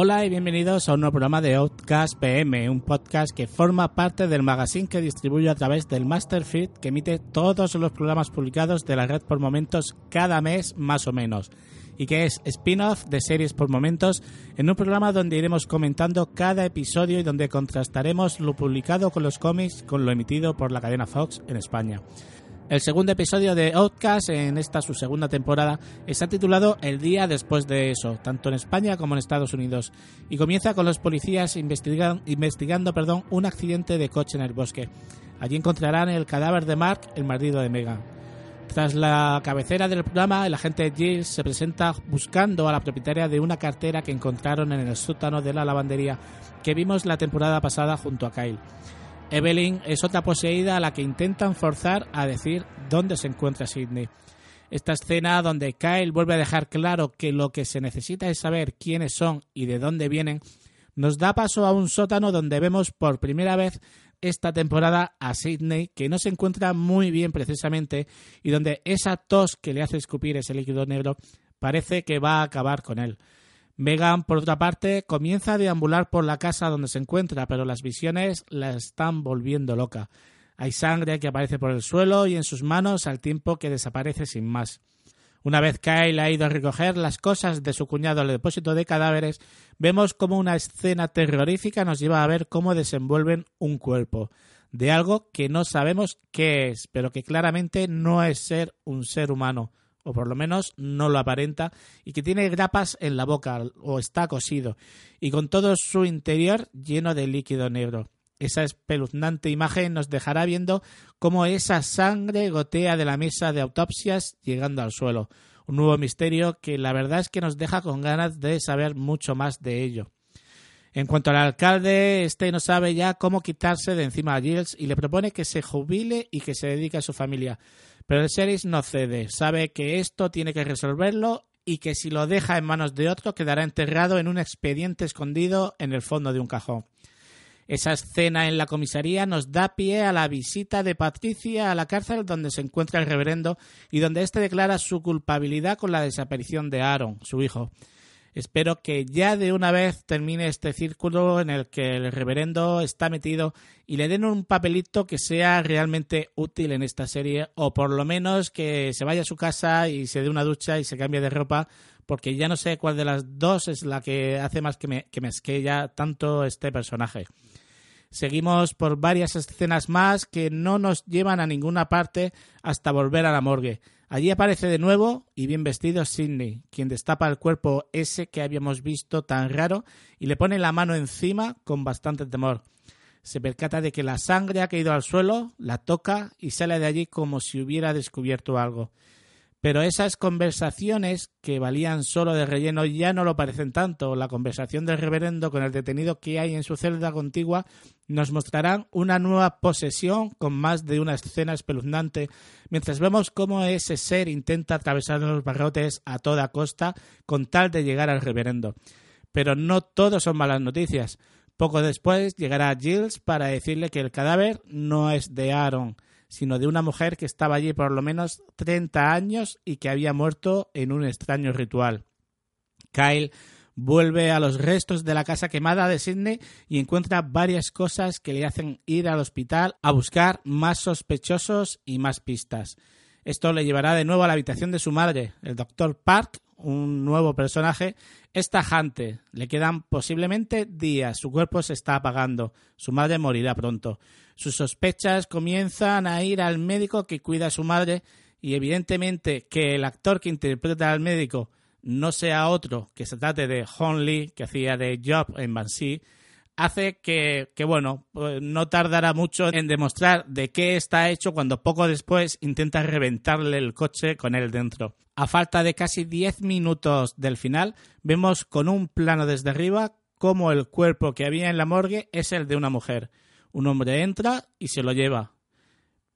Hola y bienvenidos a un nuevo programa de Outcast PM, un podcast que forma parte del magazine que distribuyo a través del Masterfeed que emite todos los programas publicados de la red por momentos cada mes más o menos y que es spin-off de series por momentos en un programa donde iremos comentando cada episodio y donde contrastaremos lo publicado con los cómics con lo emitido por la cadena Fox en España. El segundo episodio de Outcast en esta su segunda temporada está titulado El día después de eso, tanto en España como en Estados Unidos, y comienza con los policías investigan, investigando un accidente de coche en el bosque. Allí encontrarán el cadáver de Mark, el marido de Megan. Tras la cabecera del programa, el agente Giles se presenta buscando a la propietaria de una cartera que encontraron en el sótano de la lavandería que vimos la temporada pasada junto a Kyle. Evelyn es otra poseída a la que intentan forzar a decir dónde se encuentra Sidney. Esta escena donde Kyle vuelve a dejar claro que lo que se necesita es saber quiénes son y de dónde vienen, nos da paso a un sótano donde vemos por primera vez esta temporada a Sidney, que no se encuentra muy bien precisamente, y donde esa tos que le hace escupir ese líquido negro parece que va a acabar con él. Megan, por otra parte, comienza a deambular por la casa donde se encuentra, pero las visiones la están volviendo loca. Hay sangre que aparece por el suelo y en sus manos al tiempo que desaparece sin más. Una vez Kyle ha ido a recoger las cosas de su cuñado al depósito de cadáveres, vemos como una escena terrorífica nos lleva a ver cómo desenvuelven un cuerpo, de algo que no sabemos qué es, pero que claramente no es ser un ser humano, o por lo menos no lo aparenta, y que tiene grapas en la boca o está cosido, y con todo su interior lleno de líquido negro. Esa espeluznante imagen nos dejará viendo cómo esa sangre gotea de la mesa de autopsias llegando al suelo. Un nuevo misterio que la verdad es que nos deja con ganas de saber mucho más de ello. En cuanto al alcalde, este no sabe ya cómo quitarse de encima a Giles y le propone que se jubile y que se dedique a su familia. Pero el sheriff no cede, sabe que esto tiene que resolverlo y que si lo deja en manos de otro quedará enterrado en un expediente escondido en el fondo de un cajón. Esa escena en la comisaría nos da pie a la visita de Patricia a la cárcel donde se encuentra el reverendo y donde éste declara su culpabilidad con la desaparición de Aaron, su hijo. Espero que ya de una vez termine este círculo en el que el reverendo está metido y le den un papelito que sea realmente útil en esta serie o por lo menos que se vaya a su casa y se dé una ducha y se cambie de ropa porque ya no sé cuál de las dos es la que hace más que me, que me esquella tanto este personaje. Seguimos por varias escenas más que no nos llevan a ninguna parte hasta volver a la morgue. Allí aparece de nuevo y bien vestido Sidney, quien destapa el cuerpo ese que habíamos visto tan raro y le pone la mano encima con bastante temor. Se percata de que la sangre ha caído al suelo, la toca y sale de allí como si hubiera descubierto algo. Pero esas conversaciones que valían solo de relleno ya no lo parecen tanto. La conversación del reverendo con el detenido que hay en su celda contigua nos mostrarán una nueva posesión con más de una escena espeluznante, mientras vemos cómo ese ser intenta atravesar los barrotes a toda costa con tal de llegar al reverendo. Pero no todo son malas noticias. Poco después llegará Giles para decirle que el cadáver no es de Aaron, sino de una mujer que estaba allí por lo menos 30 años y que había muerto en un extraño ritual. Kyle vuelve a los restos de la casa quemada de Sidney y encuentra varias cosas que le hacen ir al hospital a buscar más sospechosos y más pistas. Esto le llevará de nuevo a la habitación de su madre. El doctor Park, un nuevo personaje, es tajante. Le quedan posiblemente días. Su cuerpo se está apagando. Su madre morirá pronto. Sus sospechas comienzan a ir al médico que cuida a su madre y evidentemente que el actor que interpreta al médico no sea otro que se trate de Hon Lee, que hacía de Job en Banshee, hace que, que, bueno, pues no tardará mucho en demostrar de qué está hecho cuando poco después intenta reventarle el coche con él dentro. A falta de casi 10 minutos del final, vemos con un plano desde arriba cómo el cuerpo que había en la morgue es el de una mujer. Un hombre entra y se lo lleva.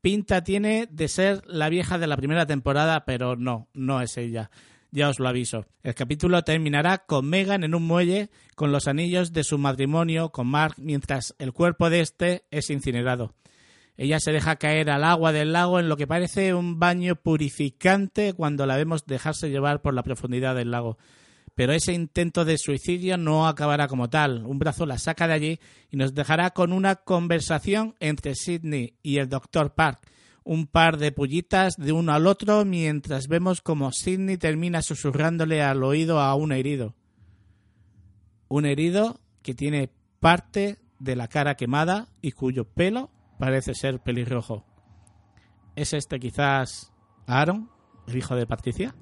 Pinta tiene de ser la vieja de la primera temporada, pero no, no es ella. Ya os lo aviso. El capítulo terminará con Megan en un muelle con los anillos de su matrimonio con Mark mientras el cuerpo de este es incinerado. Ella se deja caer al agua del lago en lo que parece un baño purificante cuando la vemos dejarse llevar por la profundidad del lago. Pero ese intento de suicidio no acabará como tal. Un brazo la saca de allí y nos dejará con una conversación entre Sidney y el Dr. Park, un par de pullitas de uno al otro mientras vemos como Sidney termina susurrándole al oído a un herido. Un herido que tiene parte de la cara quemada y cuyo pelo parece ser pelirrojo. ¿Es este quizás Aaron, el hijo de Patricia?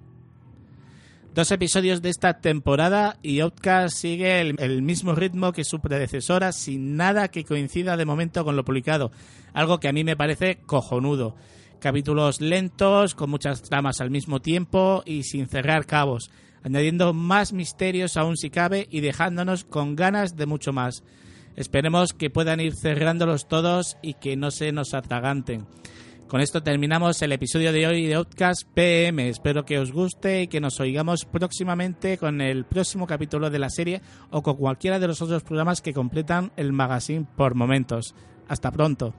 Dos episodios de esta temporada y Outcast sigue el, mismo ritmo que su predecesora sin nada que coincida de momento con lo publicado, algo que a mí me parece cojonudo. Capítulos lentos, con muchas tramas al mismo tiempo y sin cerrar cabos, añadiendo más misterios aún si cabe y dejándonos con ganas de mucho más. Esperemos que puedan ir cerrándolos todos y que no se nos atraganten. Con esto terminamos el episodio de hoy de Outcast PM. Espero que os guste y que nos oigamos próximamente con el próximo capítulo de la serie o con cualquiera de los otros programas que completan el magazine por momentos. Hasta pronto.